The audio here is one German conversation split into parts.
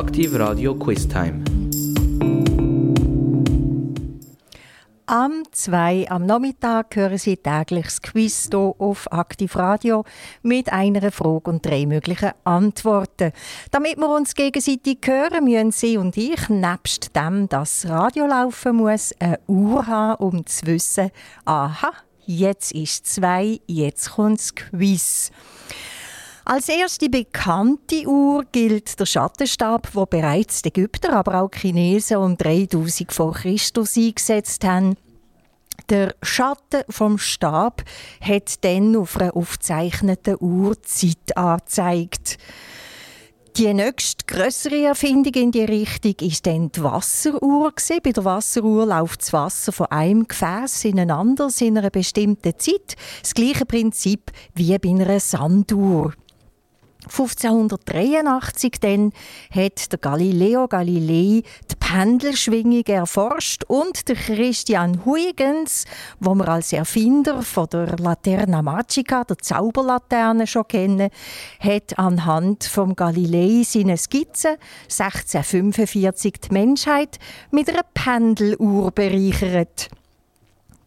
Aktiv Radio Quiz Time. Am 2 am Nachmittag hören Sie täglich das Quiz hier auf Aktiv Radio mit einer Frage und drei möglichen Antworten. Damit wir uns gegenseitig hören, müssen Sie und ich, nebst dem, dass Radio laufen muss, eine Uhr haben, um zu wissen, aha, jetzt ist zwei, jetzt kommt das Quiz. Als erste bekannte Uhr gilt der Schattenstab, wo bereits die Ägypter, aber auch Chinesen um 3000 vor Christus eingesetzt haben. Der Schatten vom Stab hat dann auf einer aufgezeichneten Uhr Zeit angezeigt. Die nächste größere Erfindung in die Richtung ist dann die Wasseruhr. Bei der Wasseruhr läuft das Wasser von einem Gefäß in ein anderes in einer bestimmten Zeit. Das gleiche Prinzip wie bei einer Sanduhr. 1583 dann hat der Galileo Galilei die Pendelschwingung erforscht und der Christian Huygens, wo wir als Erfinder von der Laterna Magica, der Zauberlaterne schon kennen, hat anhand vom Galilei seine Skizze 1645 die Menschheit mit einer Pendeluhr bereichert.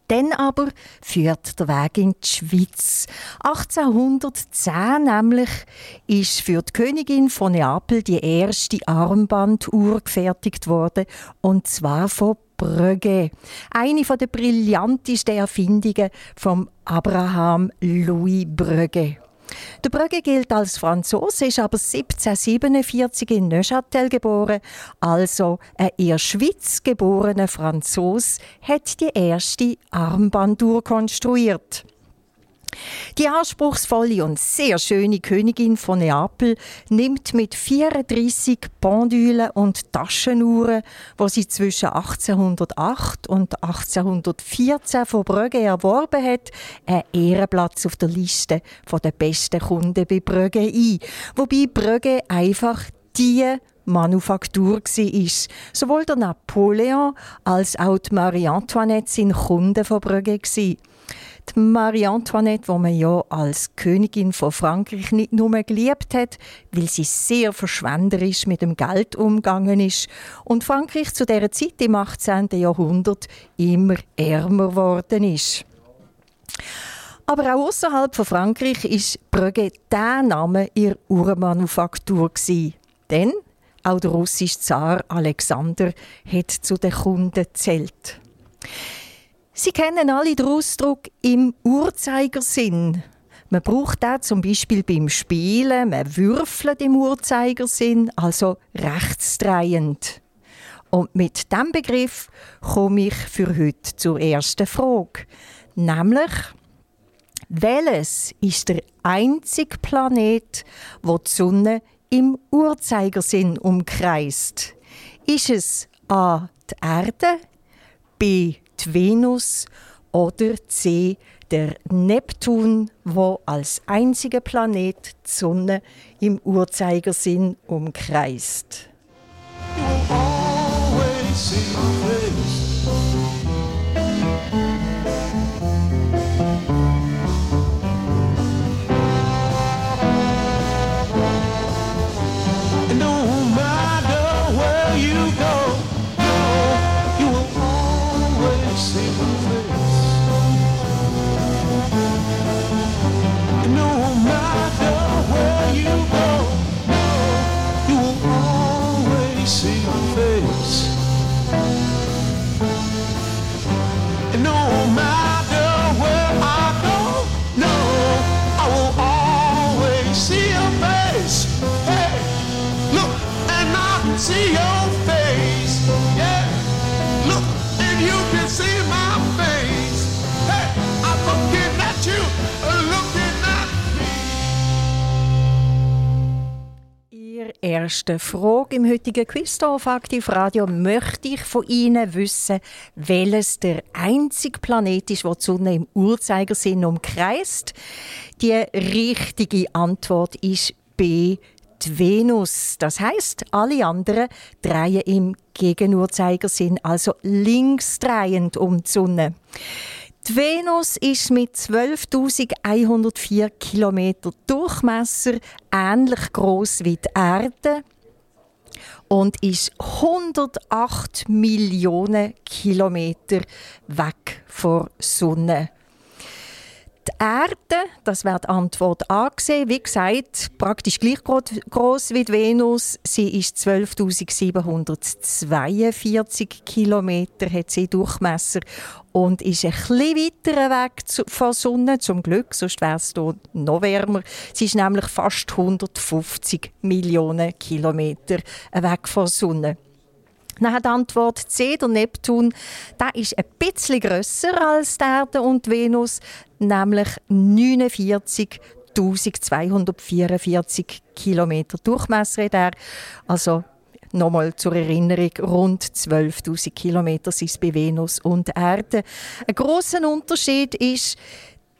Dann aber führt der Weg in die Schweiz. 1810 nämlich ist für die Königin von Neapel die erste Armbanduhr gefertigt worden und zwar von Brügge. Eine der brillantesten Erfindungen von Abraham Louis Brügge. Der Brügge gilt als Franzose, ist aber 1747 in Neuchâtel geboren. Also ein in Schweiz geborener Franzose hat die erste Armbanduhr konstruiert. Die anspruchsvolle und sehr schöne Königin von Neapel nimmt mit 34 Pendulen und Taschenuhren, wo sie zwischen 1808 und 1814 von Brügge erworben hat, einen Ehrenplatz auf der Liste der besten Kunden bei Brügge ein. Wobei Brügge einfach die Manufaktur war. Sowohl der Napoleon als auch die Marie Antoinette sind Kunden von Brügge. Die Marie Antoinette, die man ja als Königin von Frankreich nicht nur geliebt hat, weil sie sehr verschwenderisch mit dem Geld umgegangen ist und Frankreich zu der Zeit im 18. Jahrhundert immer ärmer geworden ist. Aber auch außerhalb von Frankreich ist Brügge der Name ihrer Urmanufaktur Denn auch der russische Zar Alexander hat zu den Kunden gezählt. Sie kennen alle den Ausdruck im Uhrzeigersinn. Man braucht den zum Beispiel beim Spielen, man würfelt im Uhrzeigersinn, also rechtsdrehend. Und mit diesem Begriff komme ich für heute zur ersten Frage. Nämlich, welches ist der einzige Planet, wo die Sonne im Uhrzeigersinn umkreist? Ist es A. die Erde, B Venus oder C, der Neptun, wo als einziger Planet die Sonne im Uhrzeigersinn umkreist. Ersten Frage im heutigen Quiz auf Aktiv Radio möchte ich von Ihnen wissen, welches der einzige Planet ist, der die Sonne im Uhrzeigersinn umkreist. Die richtige Antwort ist B. Die Venus. Das heißt, alle anderen drehen im Gegenuhrzeigersinn, also linksdrehend um die Sonne. Die Venus ist mit 12.104 km Durchmesser ähnlich groß wie die Erde. und ist 108 Millionen Kilometer weg von Sonne. Die Erde, das wird die Antwort angesehen, wie gesagt, praktisch gleich groß wie die Venus. Sie ist 12.742 Kilometer, hat sie Durchmesser und ist ein bisschen weiter weg von Sonne, zum Glück, sonst wäre es hier noch wärmer. Sie ist nämlich fast 150 Millionen Kilometer weg von Sonne. Dann die Antwort C, der Neptun, der ist ein bisschen grösser als die Erde und Venus, nämlich 49.244 Kilometer Durchmesser hat er. Also Nochmal zur Erinnerung, rund 12.000 Kilometer sind es bei Venus und Erde. Ein großer Unterschied ist,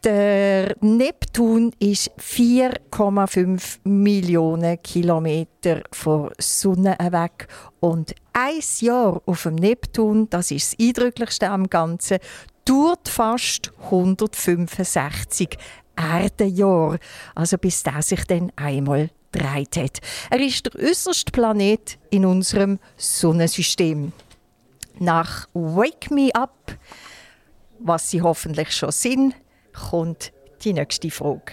der Neptun ist 4,5 Millionen Kilometer von Sonne weg und ein Jahr auf dem Neptun, das ist das eindrücklichste am Ganzen, dauert fast 165 Erdenjahre. Also bis der sich dann einmal dreht hat. Er ist der äußerste Planet in unserem Sonnensystem. Nach Wake Me Up, was sie hoffentlich schon sind, kommt die nächste Frage.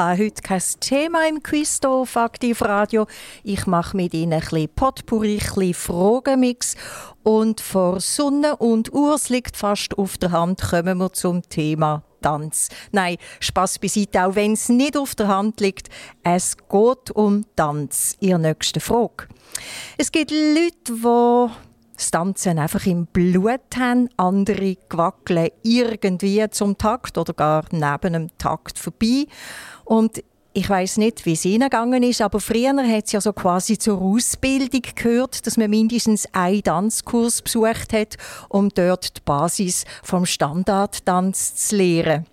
habe heute kein Thema im Quiz hier auf Aktiv Radio. Ich mache mit Ihnen ein bisschen Potpourri, ein bisschen Fragenmix. Und vor Sonne und Urs liegt fast auf der Hand, kommen wir zum Thema Tanz. Nein, Spaß beiseite, auch wenn es nicht auf der Hand liegt. Es geht um Tanz. Ihre nächste Frage. Es gibt Leute, die das Tanzen einfach im Blut haben. Andere wackeln irgendwie zum Takt oder gar neben dem Takt vorbei. Und ich weiß nicht, wie es Ihnen gegangen ist, aber früher hat es ja so quasi zur Ausbildung gehört, dass man mindestens einen Tanzkurs besucht hat, um dort die Basis vom Standardtanz zu lernen.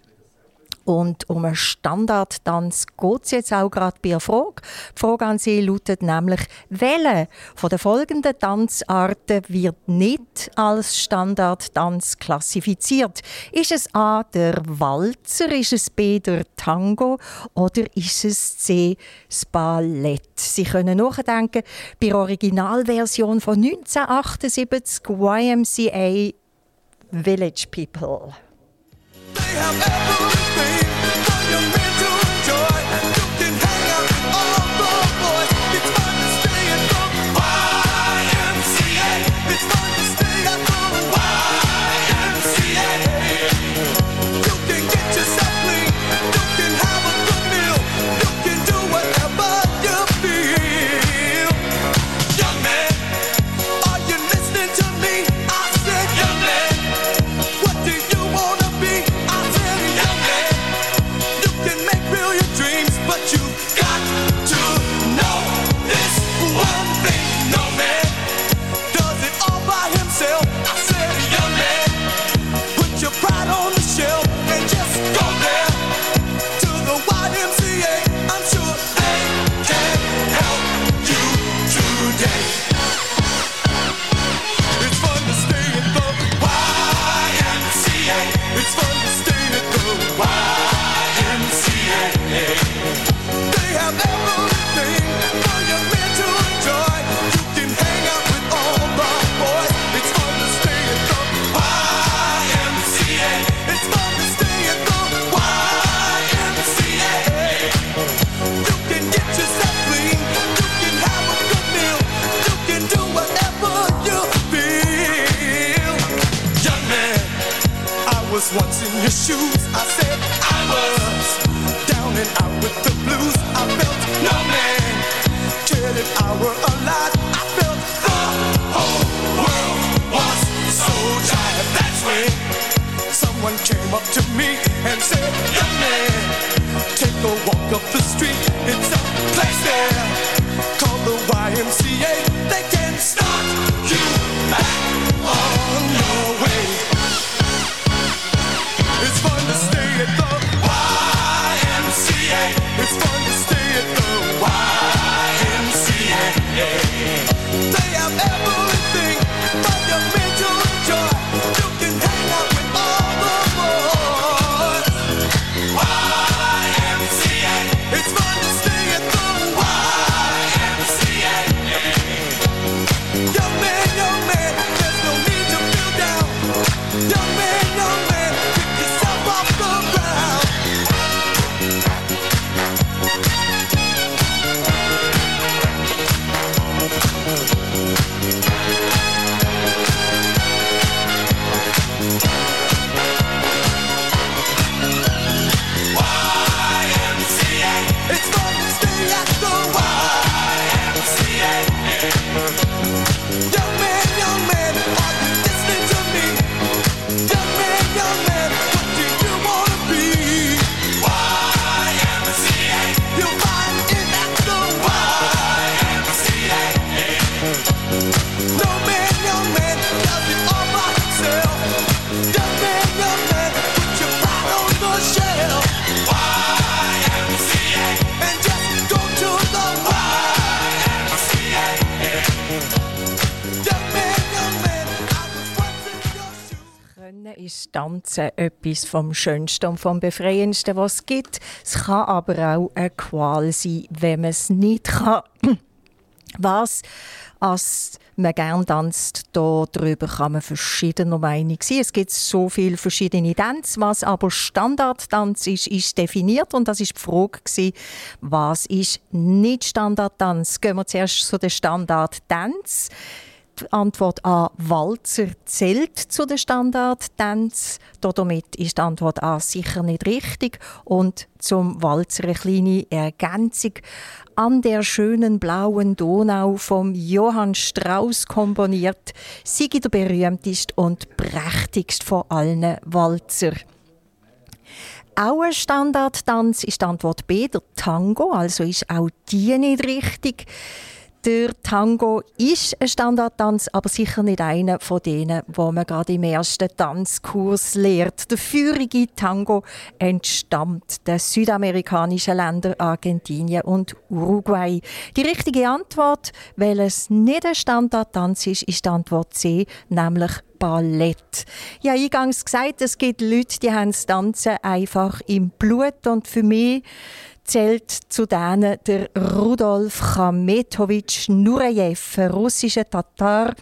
Und um einen Standardtanz geht es jetzt auch gerade bei der Frage. Die Frage an Sie lautet nämlich, welche von den folgenden Tanzarten wird nicht als Standardtanz klassifiziert? Ist es A. der Walzer, ist es B. der Tango oder ist es C. das Ballett? Sie können nachdenken, bei der Originalversion von 1978 YMCA Village People. They have etwas vom Schönsten und vom Befreiendsten, was es gibt. Es kann aber auch eine Qual sein, wenn man es nicht kann. Was als man gerne tanzt, darüber kann man verschiedener Meinung sein. Es gibt so viele verschiedene Tänze. Was aber Standardtanz ist, ist definiert und das ist die Frage gewesen, was ist nicht Standardtanz? Gehen wir zuerst zu den Standardtanz. Die Antwort A, Walzer zählt zu den Standardtänzen. Damit ist die Antwort A sicher nicht richtig. Und zum Walzer eine kleine Ergänzung. An der schönen blauen Donau vom Johann Strauss komponiert, sei der berühmteste und prächtigste von allen Walzer. Auch ein Standardtanz ist die Antwort B, der Tango, also ist auch die nicht richtig. Der Tango ist ein Standardtanz, aber sicher nicht einer von denen, wo man gerade im ersten Tanzkurs lehrt. Der führige Tango entstammt den südamerikanischen Ländern Argentinien und Uruguay. Die richtige Antwort, weil es nicht ein Standardtanz ist, ist die Antwort C, nämlich Ballett. Ja, eingangs gesagt, es gibt Leute, die haben das Tanzen einfach im Blut und für mich zählt zu denen der Rudolf Chametowitsch Nureyev, russischer Tatar,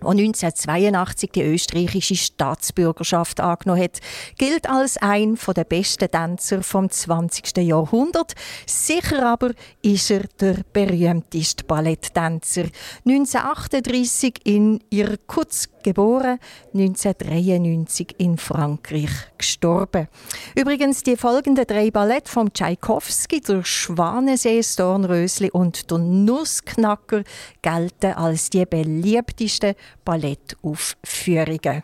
der 1982 die österreichische Staatsbürgerschaft angenommen hat, gilt als ein der besten Tänzer vom 20. Jahrhundert. Sicher aber ist er der berühmteste Balletttänzer. 1938 in Irkutsk geboren, 1993 in Frankreich gestorben. Übrigens die folgenden drei Ballette von Tschaikowski, der Schwanensee, das Dornrösli und der Nussknacker gelten als die beliebtesten Ballettaufführungen.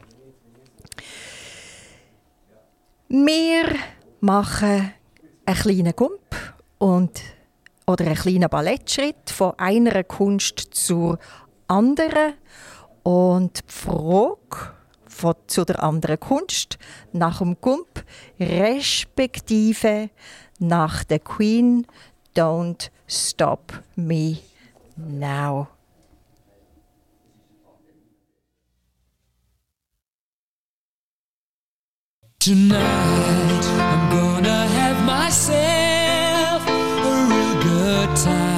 Wir machen einen kleinen Gump und oder einen kleinen Ballettschritt von einer Kunst zur anderen. Und die zu der anderen Kunst nach dem Gump, respektive nach der Queen Don't Stop Me Now. Tonight I'm gonna have myself a real good time.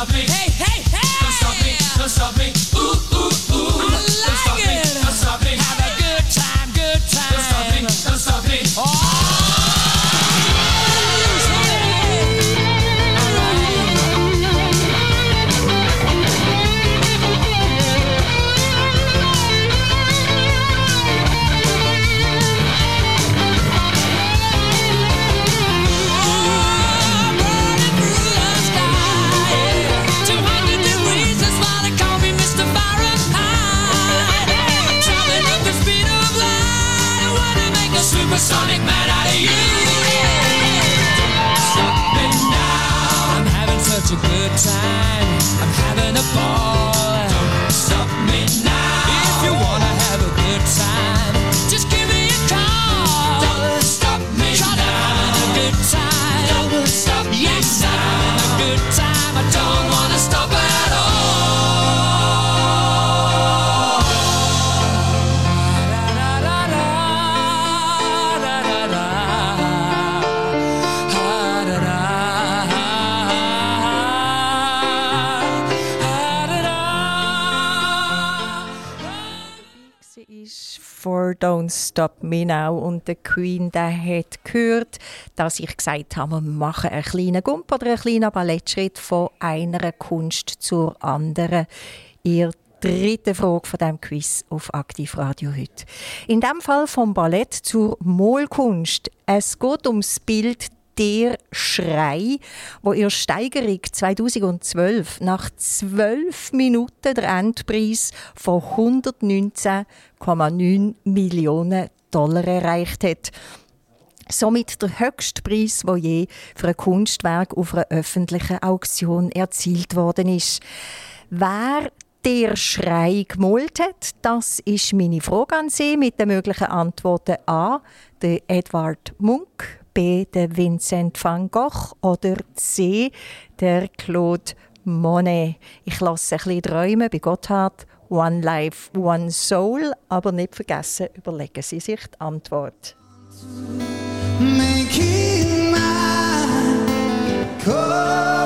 lovely. Donau und der Queen, der hat gehört, dass ich gesagt habe, wir machen einen kleinen Gump oder einen kleinen Ballettschritt von einer Kunst zur anderen. Ihr dritte Frage von dem Quiz auf Aktivradio heute. In dem Fall vom Ballett zur Molkunst. Es geht ums Bild der Schrei, wo ihr Steigerung 2012 nach zwölf Minuten der Endpreis von 119,9 Millionen Dollar erreicht hat. Somit der höchste Preis, der je für ein Kunstwerk auf einer öffentlichen Auktion erzielt worden ist. Wer der Schrei gemalt hat, das ist meine Frage an Sie mit den möglichen Antworten A. Der Edward Munk, B. Der Vincent van Gogh oder C. Der Claude Monet. Ich lasse ein bisschen träumen bei Gotthard One Life, One Soul. Aber nicht vergessen, überlegen Sie sich die Antwort. Making my call.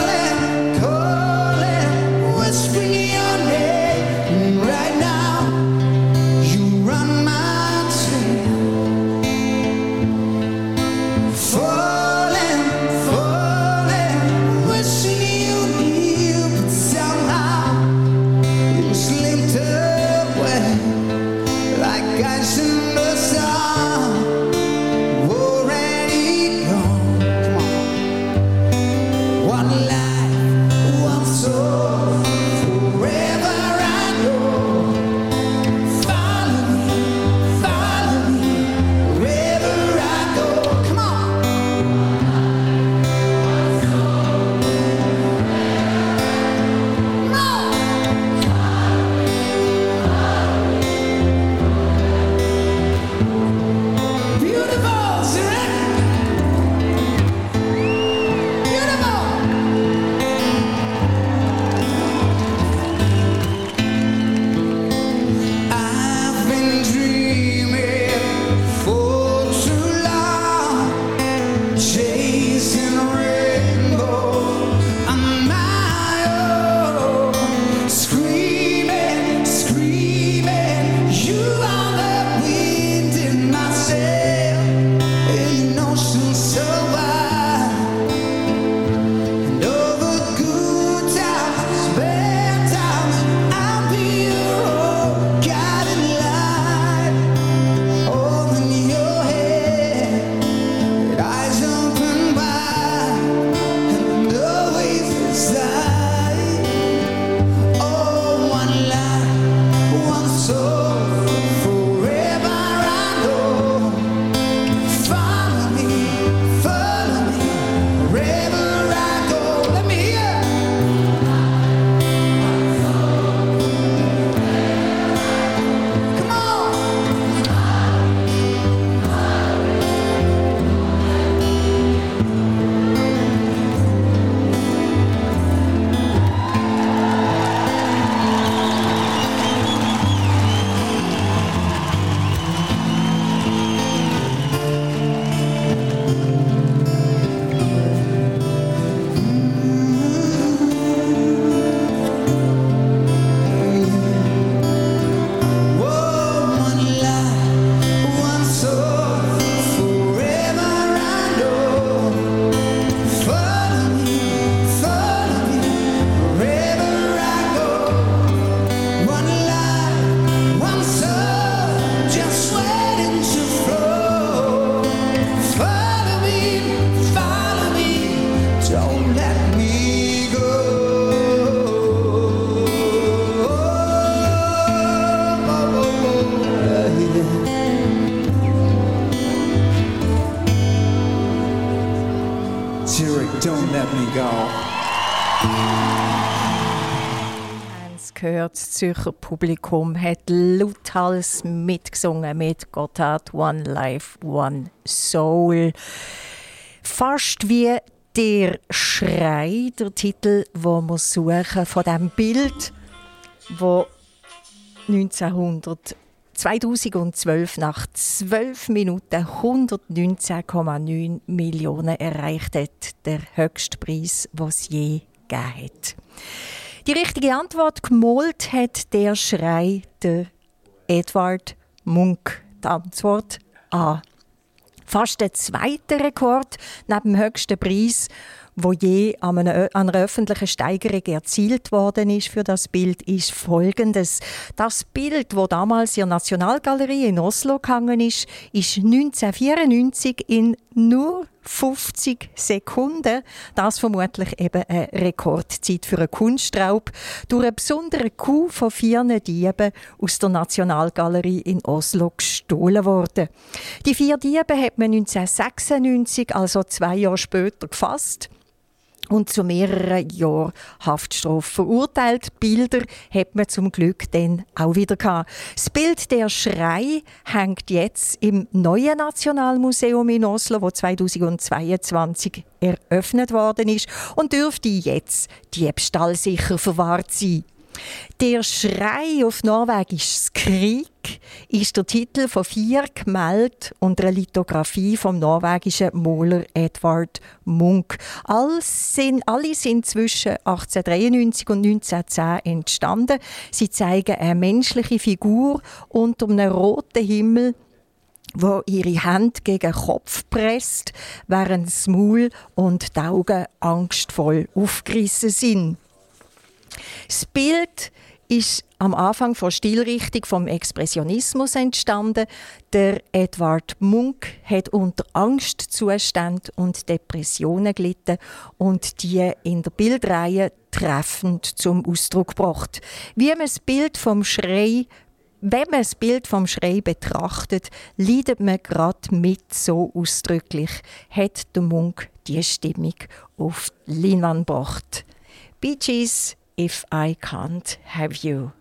Gehört, das Zürcher Publikum hat lauthals mitgesungen mit Gotthard One Life, One Soul. Fast wie der Schrei, der Titel, wo wir suchen von dem Bild, wo 1900 2012 nach 12 Minuten 119,9 Millionen erreicht hat, der höchste Preis, was je gegeben hat. Die richtige Antwort gemalt hat der Schrei der Edward Munk. Die Antwort A. Fast der zweite Rekord neben dem höchsten Preis wo je an einer, öffentlichen Steigerung erzielt worden ist für das Bild, ist folgendes. Das Bild, wo damals in der Nationalgalerie in Oslo gehangen ist, ist 1994 in nur 50 Sekunden. Das vermutlich eben eine Rekordzeit für einen Kunstraub. Durch einen besonderen Coup von vier Dieben aus der Nationalgalerie in Oslo gestohlen worden. Die vier Diebe hat man 1996, also zwei Jahre später, gefasst und zu mehreren Jahren Haftstrafe verurteilt. Bilder hat man zum Glück dann auch wieder gehabt. Das Bild der Schrei hängt jetzt im neuen Nationalmuseum in Oslo, wo 2022 eröffnet worden ist und dürfte jetzt diebstahlsicher verwahrt sein. Der Schrei auf Norwegisch Skrik ist der Titel von vier Gemälden und einer Lithografie vom norwegischen Maler Edvard Munch. Alle sind, alle sind zwischen 1893 und 1910 entstanden. Sie zeigen eine menschliche Figur unter einem roten Himmel wo ihre Hand gegen den Kopf presst, während das Maul und die Augen angstvoll aufgerissen sind. Das Bild ist am Anfang von Stilrichtung vom Expressionismus entstanden. Der Edward Munk hat unter Angstzuständen und Depressionen gelitten und die in der Bildreihe treffend zum Ausdruck gebracht. Wie man das Bild vom Schrei wenn man das Bild vom Schrei betrachtet, leidet man gerade mit so ausdrücklich, hat der Munk die Stimmung auf die gebracht. Bee Gees if I can't have you.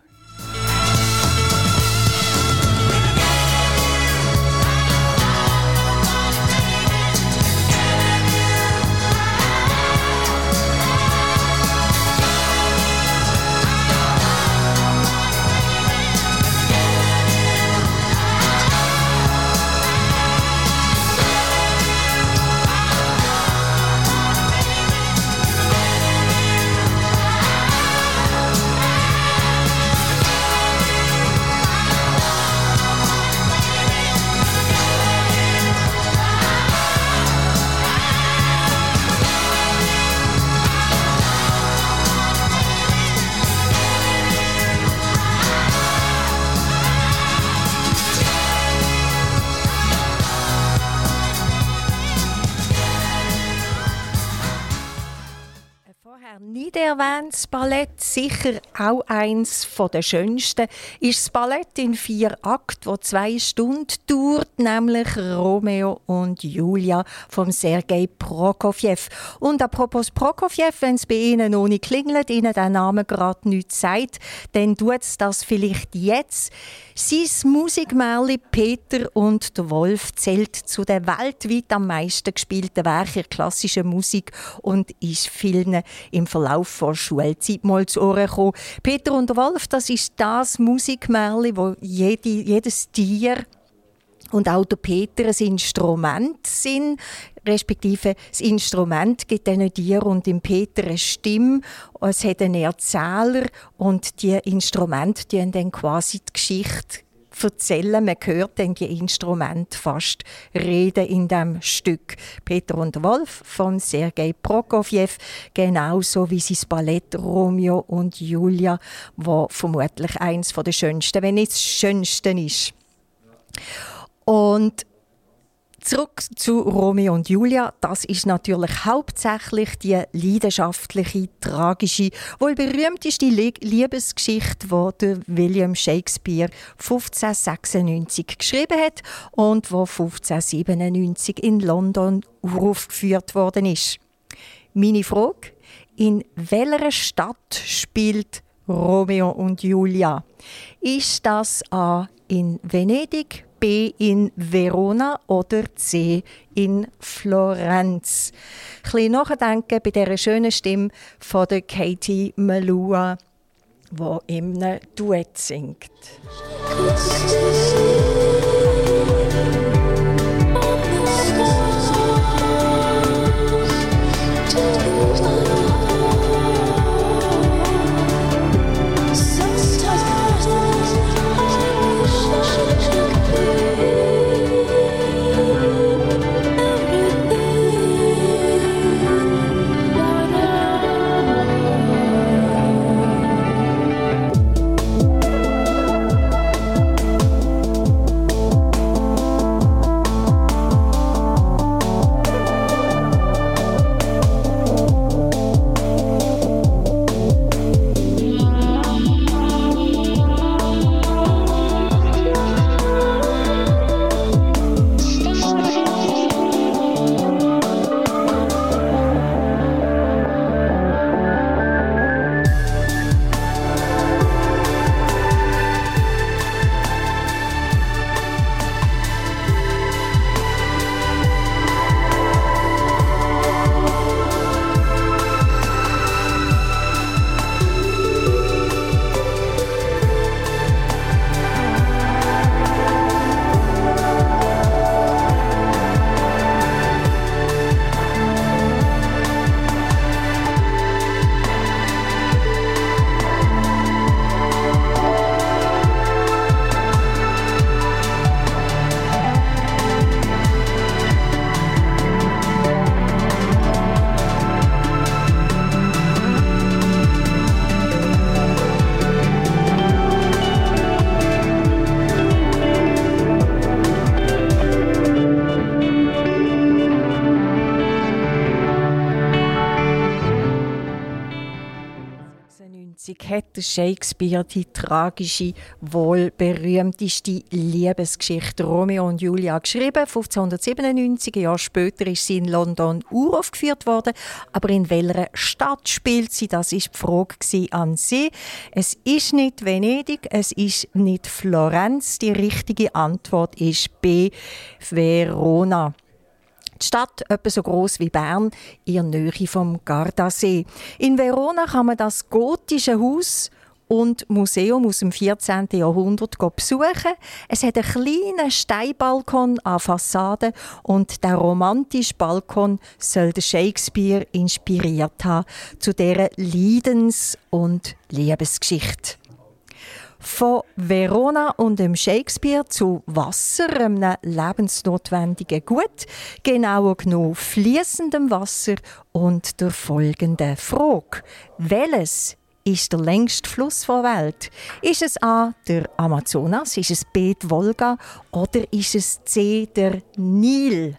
Erwähntes Ballett, sicher auch eins der schönsten, ist das Ballett in vier Akten, wo zwei Stunden dauert, nämlich Romeo und Julia von Sergei Prokofjew. Und apropos Prokofjew, wenn es bei Ihnen nicht klingelt, Ihnen der Name gerade nichts sagt, dann tut es das vielleicht jetzt. Sein Musikmärli Peter und der Wolf zählt zu den weltweit am meisten gespielten Werken klassischer Musik und ist vielen im Verlauf vor Schulzeit mal zu Ohren gekommen. Peter und Wolf, das ist das Musikmärli, wo jede, jedes Tier und auch der Peter ein Instrument sind, respektive das Instrument gibt diesen Tier und dem Peter eine Stimme. Es hat einen Erzähler und die Instrumente die dann quasi die Geschichte erzählen. Man hört dann die Instrumente fast reden in dem Stück. Peter und Wolf von Sergei Prokofjew, genauso wie sein Ballett Romeo und Julia, wo vermutlich eins der schönsten, wenn nicht das schönste ist. Und Zurück zu Romeo und Julia. Das ist natürlich hauptsächlich die leidenschaftliche, tragische, wohl berühmteste Liebesgeschichte, die William Shakespeare 1596 geschrieben hat und wo 1597 in London aufgeführt worden ist. Meine Frage: In welcher Stadt spielt Romeo und Julia? Ist das A in Venedig, B in Verona oder C in Florenz? Ein bisschen nachdenken bei dieser schönen Stimme von der Katie Malua, die im Duett singt. Shakespeare die tragische, wohl berühmteste Liebesgeschichte Romeo und Julia geschrieben. 1597, ein Jahr später ist sie in London uraufgeführt worden. Aber in welcher Stadt spielt sie? Das ist die Frage an sie. Es ist nicht Venedig, es ist nicht Florenz. Die richtige Antwort ist B. Verona. Die Stadt, etwa so groß wie Bern, in der Nähe vom Gardasee. In Verona kann man das gotische Haus und Museum aus dem 14. Jahrhundert besuchen. Es hat einen kleinen Steinbalkon an Fassade und der romantische Balkon soll Shakespeare inspiriert haben zu dieser Leidens- und Liebesgeschichte. Von Verona und dem Shakespeare zu Wasser, einem lebensnotwendigen Gut, genauer genommen fließendem Wasser und der folgenden Frage. Welches ist der längste Fluss der Welt? Ist es A, der Amazonas, ist es B, die Wolga oder ist es C, der Nil?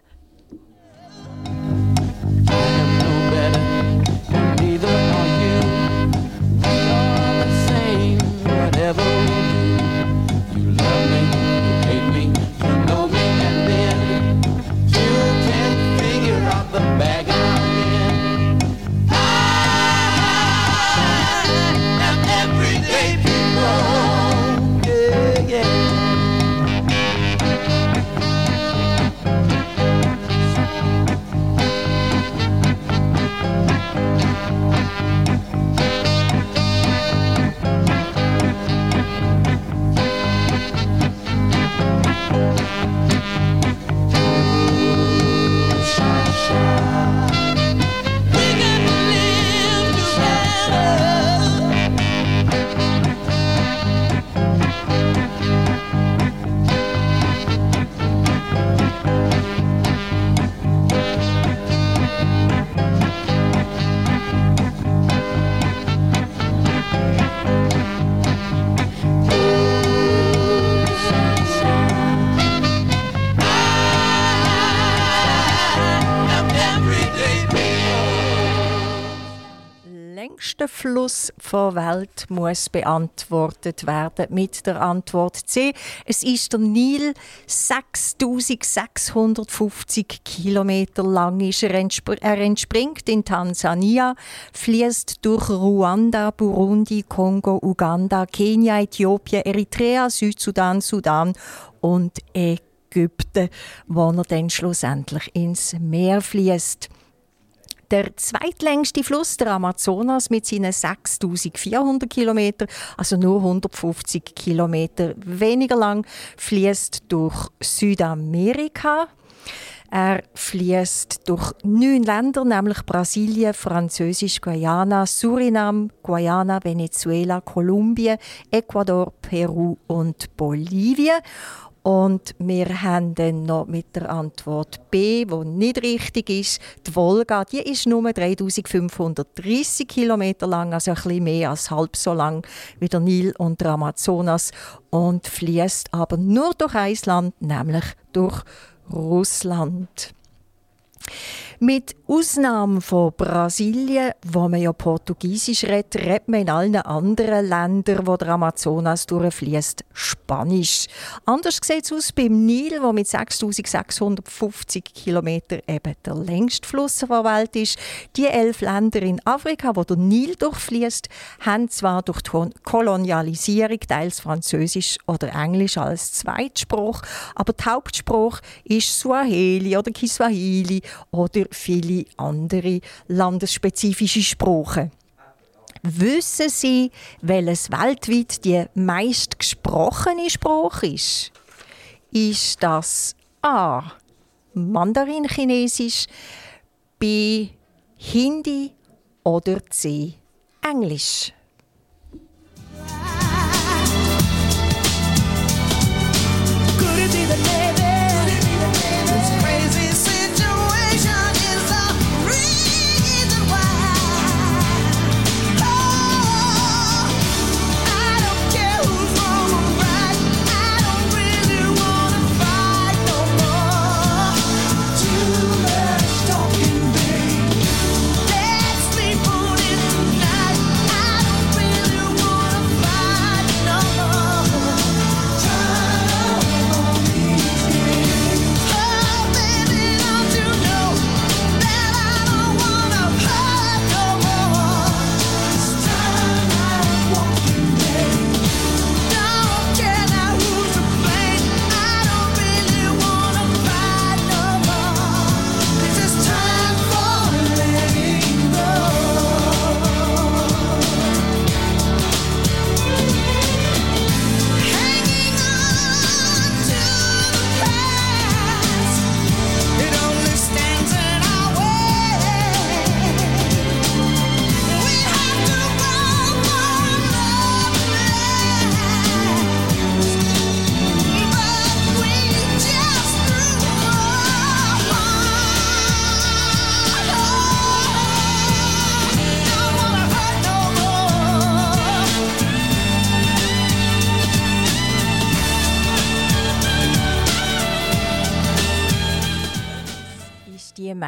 Fluss der Welt muss beantwortet werden mit der Antwort C. Es ist der Nil, 6650 Kilometer lang ist er, er entspringt in Tansania, fließt durch Ruanda, Burundi, Kongo, Uganda, Kenia, Äthiopien, Eritrea, Südsudan, Sudan und Ägypten, wo er dann schlussendlich ins Meer fließt. Der zweitlängste Fluss, der Amazonas, mit seinen 6400 Kilometern, also nur 150 Kilometer weniger lang, fließt durch Südamerika. Er fließt durch neun Länder, nämlich Brasilien, Französisch-Guyana, Suriname, Guyana, Venezuela, Kolumbien, Ecuador, Peru und Bolivien. Und wir haben dann noch mit der Antwort B, die nicht richtig ist, die Volga, die ist nur 3530 Kilometer lang, also ein bisschen mehr als halb so lang wie der Nil und der Amazonas und fließt aber nur durch ein Land, nämlich durch Russland. Mit Ausnahme von Brasilien, wo man ja Portugiesisch redet, redet man in allen anderen Ländern, wo der Amazonas durchfließt, Spanisch. Anders sieht es aus beim Nil, wo mit 6650 Kilometern eben der längste Fluss der Welt ist. Die elf Länder in Afrika, wo der Nil durchfließt, haben zwar durch die Kolonialisierung teils Französisch oder Englisch als Zweitspruch, aber der Hauptspruch ist Swahili oder Kiswahili oder viele andere landesspezifische Sprachen. Wissen Sie, welches weltweit die meist gesprochene Sprache ist? Ist das A. Mandarin-Chinesisch, B. Hindi oder C. Englisch? Could it be the Navy?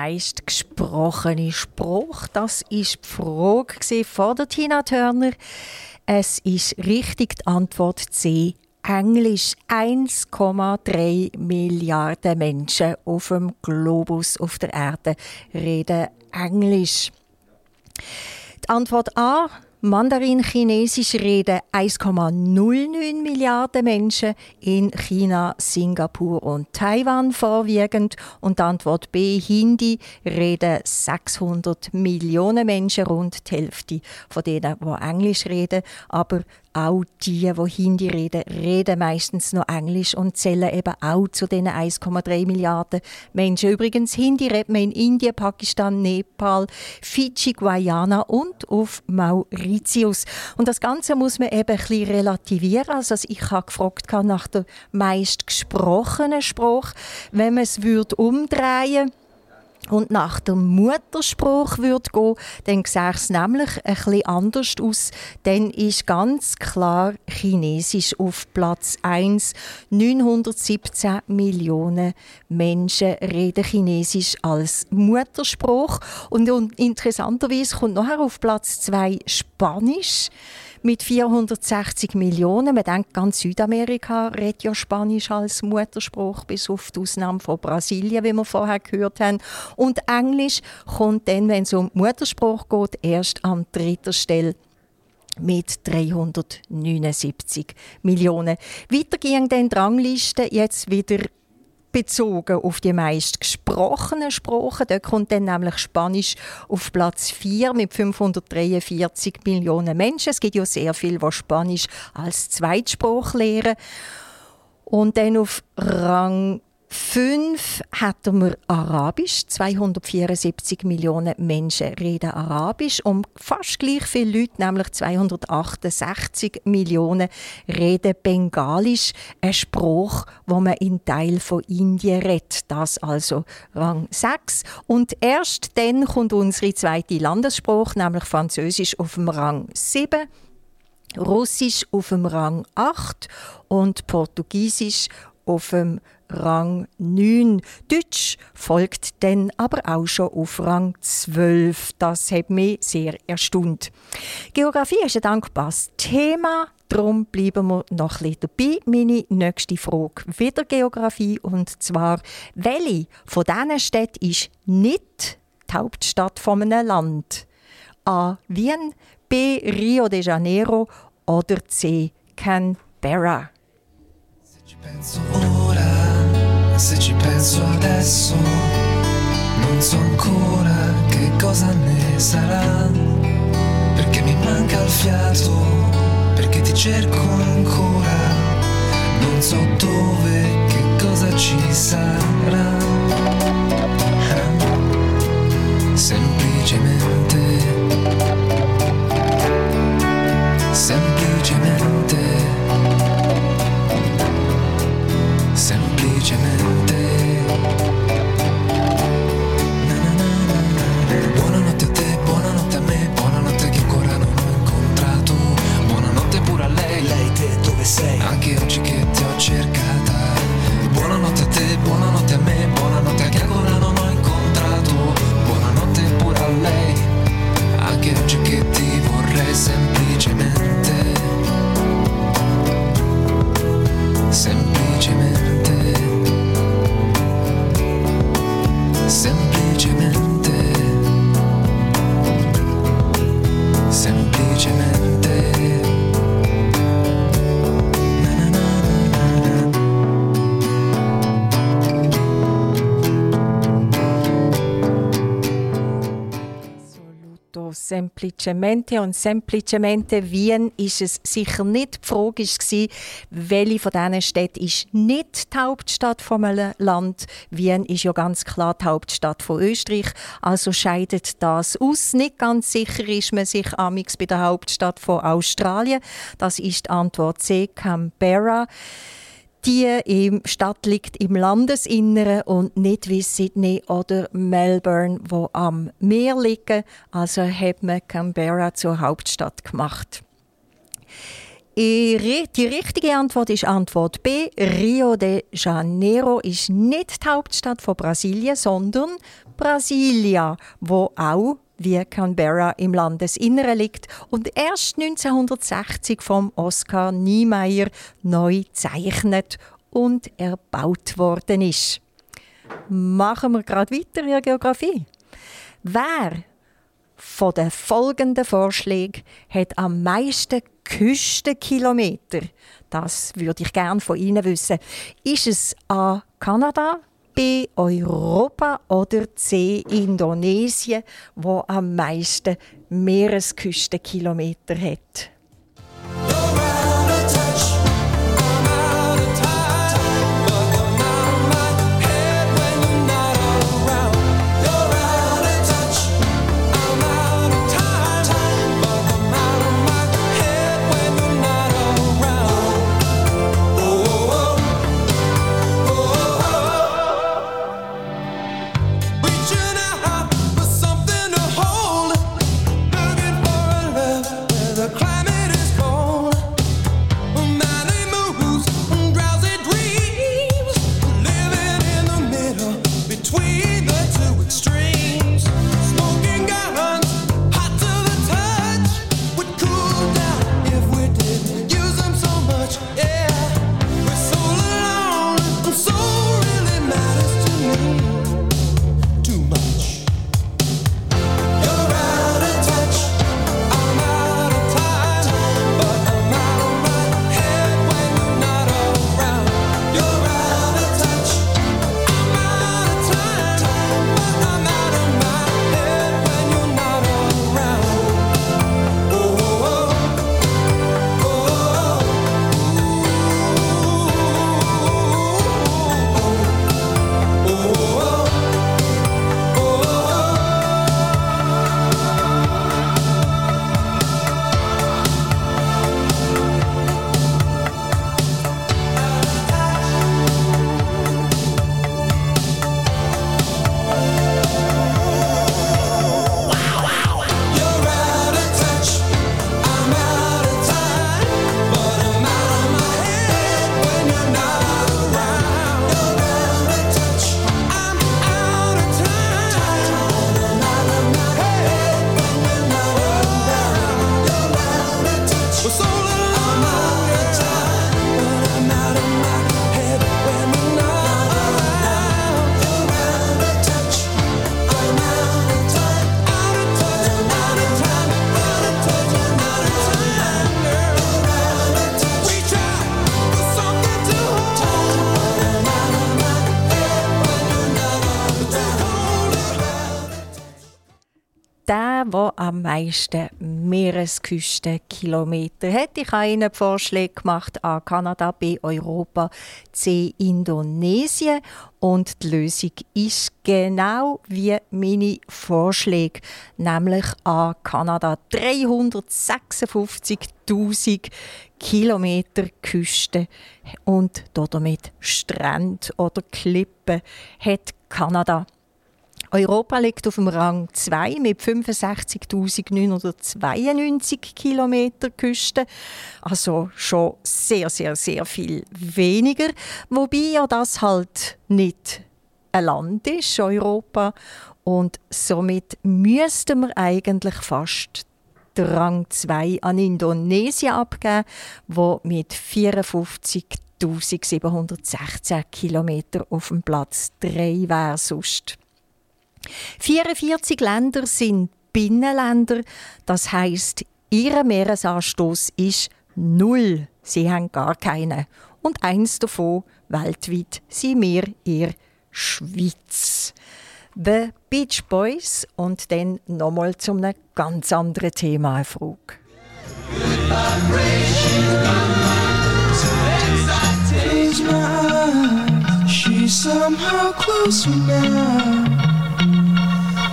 Meist gesprochene Spruch? Das ist die Frage von der Tina Turner. Es ist richtig die Antwort C. Englisch 1,3 Milliarden Menschen auf dem Globus auf der Erde reden Englisch. Die Antwort A. Mandarin-Chinesisch reden 1,09 Milliarden Menschen in China, Singapur und Taiwan vorwiegend. Und Antwort B. Hindi reden 600 Millionen Menschen, rund die Hälfte von denen, die Englisch reden. Aber auch die, die Hindi reden, reden meistens noch Englisch und zählen eben auch zu diesen 1,3 Milliarden Menschen. Übrigens, Hindi redet man in Indien, Pakistan, Nepal, Fidschi, Guyana und auf Mauritius. Und das Ganze muss man eben ein bisschen relativieren. Also ich habe gefragt nach der meist gesprochenen Sprache. Wenn man es würde umdrehen und nach dem Mutterspruch würde gehen, dann sähe es nämlich bisschen anders aus. Dann ist ganz klar Chinesisch auf Platz 1. 917 Millionen Menschen reden Chinesisch als Mutterspruch. Und interessanterweise kommt nachher auf Platz 2 Spanisch mit 460 Millionen. Man denkt, ganz Südamerika redet ja Spanisch als Mutterspruch, bis auf die Ausnahme von Brasilien, wie wir vorher gehört haben. Und Englisch kommt dann, wenn es um Mutterspruch geht, erst an dritter Stelle mit 379 Millionen. Weiter ging dann die Rangliste jetzt wieder bezogen auf die meist gesprochenen Sprachen. Dort kommt dann nämlich Spanisch auf Platz 4 mit 543 Millionen Menschen. Es gibt ja sehr viele, die Spanisch als Zweitsprache lehren. Und dann auf Rang Fünf hätten wir Arabisch. 274 Millionen Menschen reden Arabisch. Und fast gleich viele Leute, nämlich 268 Millionen, reden Bengalisch. Ein Spruch, wo man in Teil von Indien redet. Das also Rang 6. Und erst dann kommt unsere zweite Landessprache, nämlich Französisch, auf dem Rang 7. Russisch auf dem Rang 8 und Portugiesisch auf dem Rang 9. Deutsch folgt dann aber auch schon auf Rang 12. Das hat mich sehr erstaunt. Geografie ist ein dankbares Thema. Darum bleiben wir noch ein dabei. Meine nächste Frage wieder Geografie. Und zwar, welche von diesen Städten ist nicht die Hauptstadt von einem Land? A. Wien, B. Rio de Janeiro oder C. Canberra? Se ci penso adesso, non so ancora che cosa ne sarà, perché mi manca il fiato, perché ti cerco ancora, non so dove, che cosa ci sarà. Semplicemente, semplicemente. semplicemente. Semplicemente und semplicemente Wien ist es sicher nicht. Die Frage war, welche von diesen Städten ist nicht die Hauptstadt von einem Land. Wien ist ja ganz klar die Hauptstadt von Österreich, also scheidet das aus. Nicht ganz sicher ist man sich amix bei der Hauptstadt von Australien. Das ist die Antwort C, Canberra. Die im Stadt liegt im Landesinneren und nicht wie Sydney oder Melbourne, wo am Meer liegen. Also hat man Canberra zur Hauptstadt gemacht. Die richtige Antwort ist Antwort B. Rio de Janeiro ist nicht die Hauptstadt von Brasilien, sondern Brasilia, wo auch wie Canberra im Landesinneren liegt und erst 1960 vom Oskar Niemeyer neu gezeichnet und erbaut worden ist. Machen wir gerade weiter in der Geografie. Wer von den folgenden Vorschlägen hat am meisten Küstenkilometer? Das würde ich gerne von Ihnen wissen. Ist es A. Kanada, B. Europa oder C. Indonesien, wo am meisten Meeresküstenkilometer hat? Der, am meisten Meeresküstenkilometer hat. Ich habe Ihnen Vorschläge gemacht A Kanada, B Europa, C Indonesien und die Lösung ist genau wie meine Vorschläge, nämlich A Kanada 356.000 Kilometer Küste und damit Strand oder Klippen hat Kanada. Europa liegt auf dem Rang 2 mit 65.992 Kilometer Küste. Also schon sehr, sehr, sehr viel weniger. Wobei ja das halt nicht ein Land ist, Europa. Und somit müssten wir eigentlich fast den Rang 2 an Indonesien abgeben, wo mit 54.716 Kilometer auf dem Platz 3 wäre sonst. 44 Länder sind Binnenländer, das heißt, ihr Meeresanstoß ist null. Sie haben gar keinen. Und eins davon weltweit sind wir ihr Schweiz. The Beach Boys und dann nochmal zu einem ganz anderen Thema eine Frage. She's somehow closer now.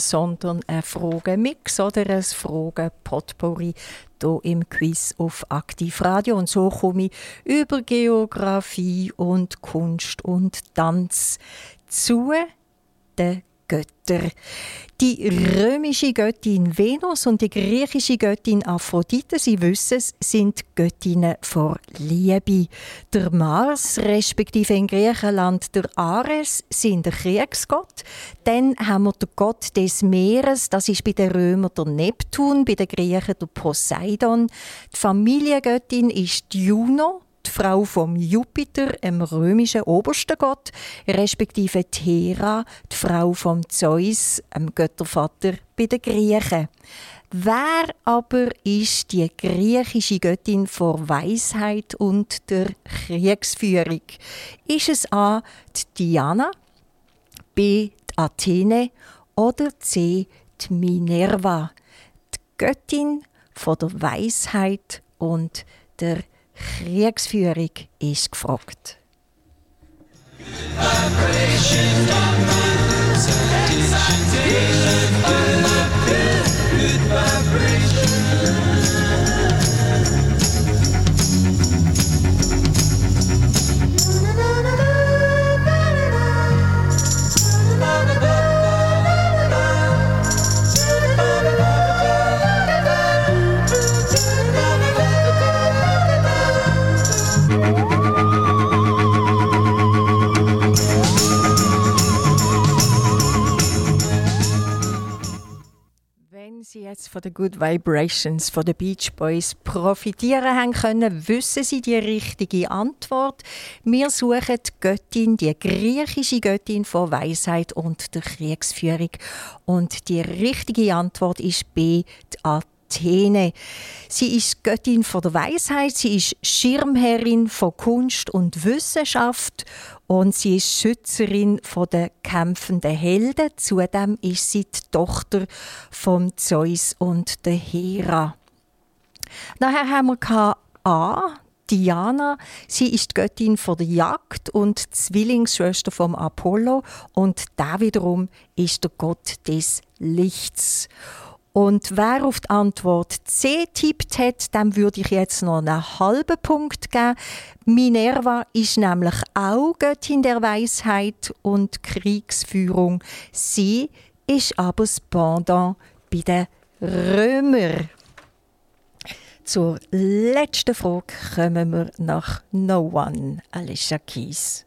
Sondern ein Fragenmix oder ein Fragen-Potpourri hier im Quiz auf Aktivradio. Und so komme ich über Geografie und Kunst und Tanz zu den Götter. Die römische Göttin Venus und die griechische Göttin Aphrodite, Sie wissen es, sind Göttinnen vor Liebe. Der Mars, respektive in Griechenland der Ares, sind der Kriegsgott. Dann haben wir den Gott des Meeres, das ist bei den Römern der Neptun, bei den Griechen der Poseidon. Die Familiengöttin ist Juno, die Frau vom Jupiter, dem römischen obersten Gott, respektive Hera, die Frau vom Zeus, dem Göttervater bei den Griechen. Wer aber ist die griechische Göttin vor Weisheit und der Kriegsführung? Ist es A. die Diana, B. die Athene oder C. die Minerva? Die Göttin von der Weisheit und der Kriegsführung ist gefragt. Wenn Sie jetzt von den Good Vibrations von den Beach Boys profitieren haben können, wissen Sie die richtige Antwort. Wir suchen die Göttin, die griechische Göttin von Weisheit und der Kriegsführung. Und die richtige Antwort ist B, die Athene. Sie ist Göttin von der Weisheit, sie ist Schirmherrin von Kunst und Wissenschaft und sie ist Schützerin von der kämpfenden Helden. Zudem ist sie die Tochter von Zeus und der Hera. Nachher haben wir A. Diana, sie ist die Göttin von der Jagd und Zwillingsschwester vom Apollo und da wiederum ist der Gott des Lichts. Und wer auf die Antwort C tippt hat, dem würde ich jetzt noch einen halben Punkt geben. Minerva ist nämlich auch Göttin der Weisheit und Kriegsführung. Sie ist aber das Pendant bei den Römern. Zur letzten Frage kommen wir nach No One, Alicia Keys.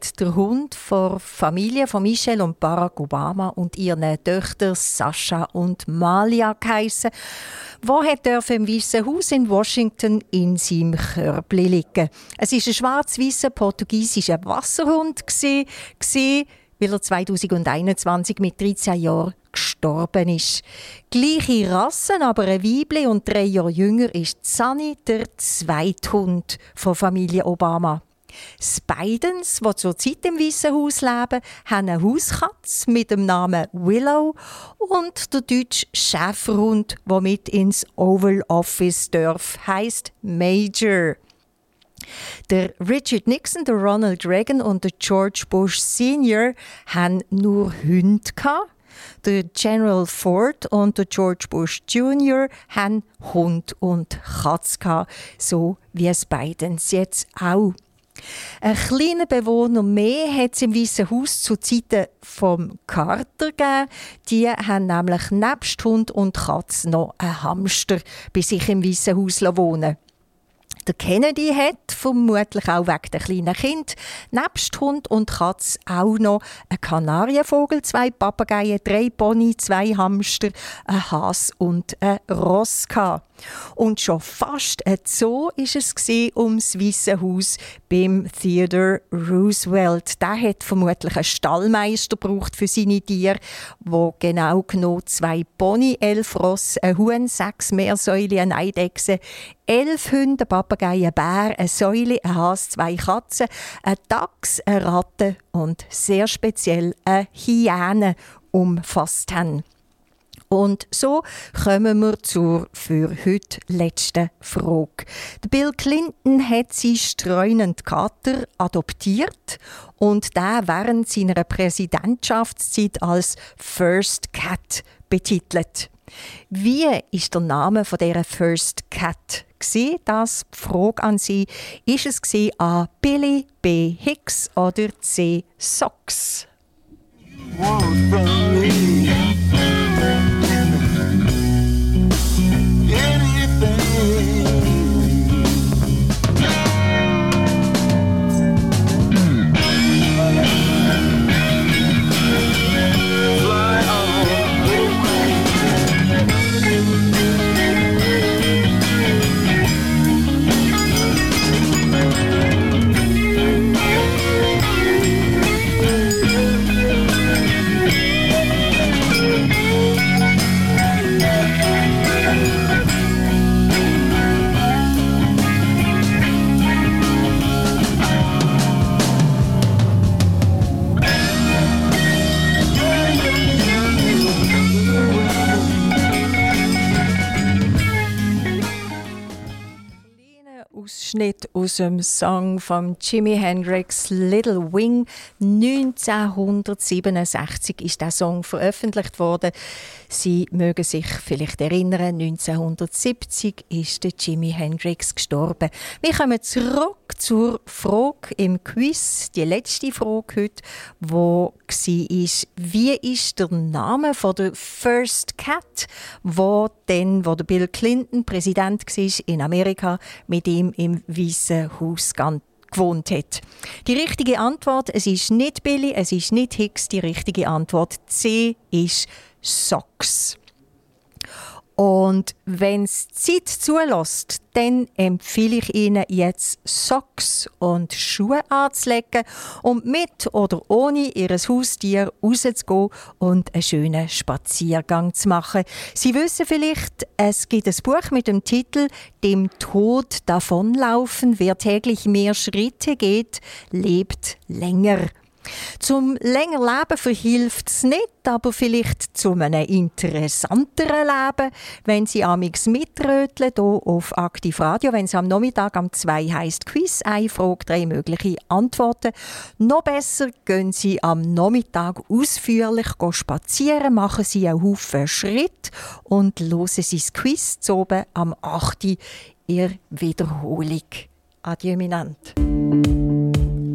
Hat der Hund von Familie von Michelle und Barack Obama und ihren Töchtern Sascha und Malia geheissen. Wo er im Weißen Haus in Washington in seinem Körbli liegen? Es ist ein schwarz-weißer portugiesischer Wasserhund weil er 2021 mit 13 Jahren gestorben ist. Gleiche Rassen, aber ein Weibli und drei Jahre jünger ist Sunny, der zweite Hund von Familie Obama. Die die zurzeit im Weißen Haus leben, haben eine Hauskatze mit dem Namen Willow und der deutsche Schäferhund, der mit ins Oval Office darf, heißt Major. Der Richard Nixon, der Ronald Reagan und der George Bush Senior haben nur Hunde Der General Ford und der George Bush Jr. haben Hund und Katz so wie es Bidens jetzt auch. Ein kleiner Bewohner mehr hat es im Weißen Haus zu Zeiten vom Carter gegeben. Die haben nämlich nebst Hund und Katz noch einen Hamster bei sich im Weißen Haus wohnen. Der Kennedy hat, vermutlich auch wegen der kleinen Kind, nebst Hund und Katz auch noch einen Kanarienvogel, zwei Papageien, drei Pony, zwei Hamster, ein Has und ein Ross gehabt. Und schon fast ein Zoo ist es ums Weiße Haus beim Theodore Roosevelt. Der hat vermutlich einen Stallmeister gebraucht für seine Tiere, wo genau genommen zwei Pony, elf Ross, ein Huhn, sechs Meersäule, eine Eidechse, elf Hunde, ein Papagei, ein Bär, eine Säule, ein Hase, zwei Katzen, ein Dachs, eine Ratte und sehr speziell eine Hyäne umfasst haben. Und so kommen wir zur für heute letzten Frage. Bill Clinton hat seinen streunenden Kater adoptiert und der während seiner Präsidentschaftszeit als First Cat betitelt. Wie ist der Name von dieser First Cat? Das die Frage an Sie. Ist es A. Billy, B. Hicks oder C. Socks? Ausschnitt aus dem Song von Jimi Hendrix Little Wing. 1967 ist der Song veröffentlicht worden. Sie mögen sich vielleicht erinnern, 1970 ist der Jimi Hendrix gestorben. Wir kommen zurück zur Frage im Quiz, die letzte Frage heute, wo ist, wie ist der Name von der First Cat, wo denn, wo der Bill Clinton Präsident war in Amerika, mit ihm im Weißen Haus gewohnt hat. Die richtige Antwort, es ist nicht Billy, es ist nicht Hicks, die richtige Antwort C ist Socks. Und wenn es Zeit zulässt, dann empfehle ich Ihnen jetzt Socks und Schuhe anzulegen und mit oder ohne Ihr Haustier rauszugehen und einen schönen Spaziergang zu machen. Sie wissen vielleicht, es gibt ein Buch mit dem Titel Dem Tod davonlaufen. Wer täglich mehr Schritte geht, lebt länger. Zum länger Leben verhilft es nicht, aber vielleicht zu einem interessanteren Leben, wenn Sie amix mitröteln, hier auf Aktiv Radio, wenn es am Nachmittag am 2 heisst Quiz, eine Frage, drei mögliche Antworten. Noch besser gehen Sie am Nachmittag ausführlich spazieren, machen Sie einen Haufen Schritt und hören Sie das Quiz zu oben am 8. Ihr Wiederholung. Adieu, Minant.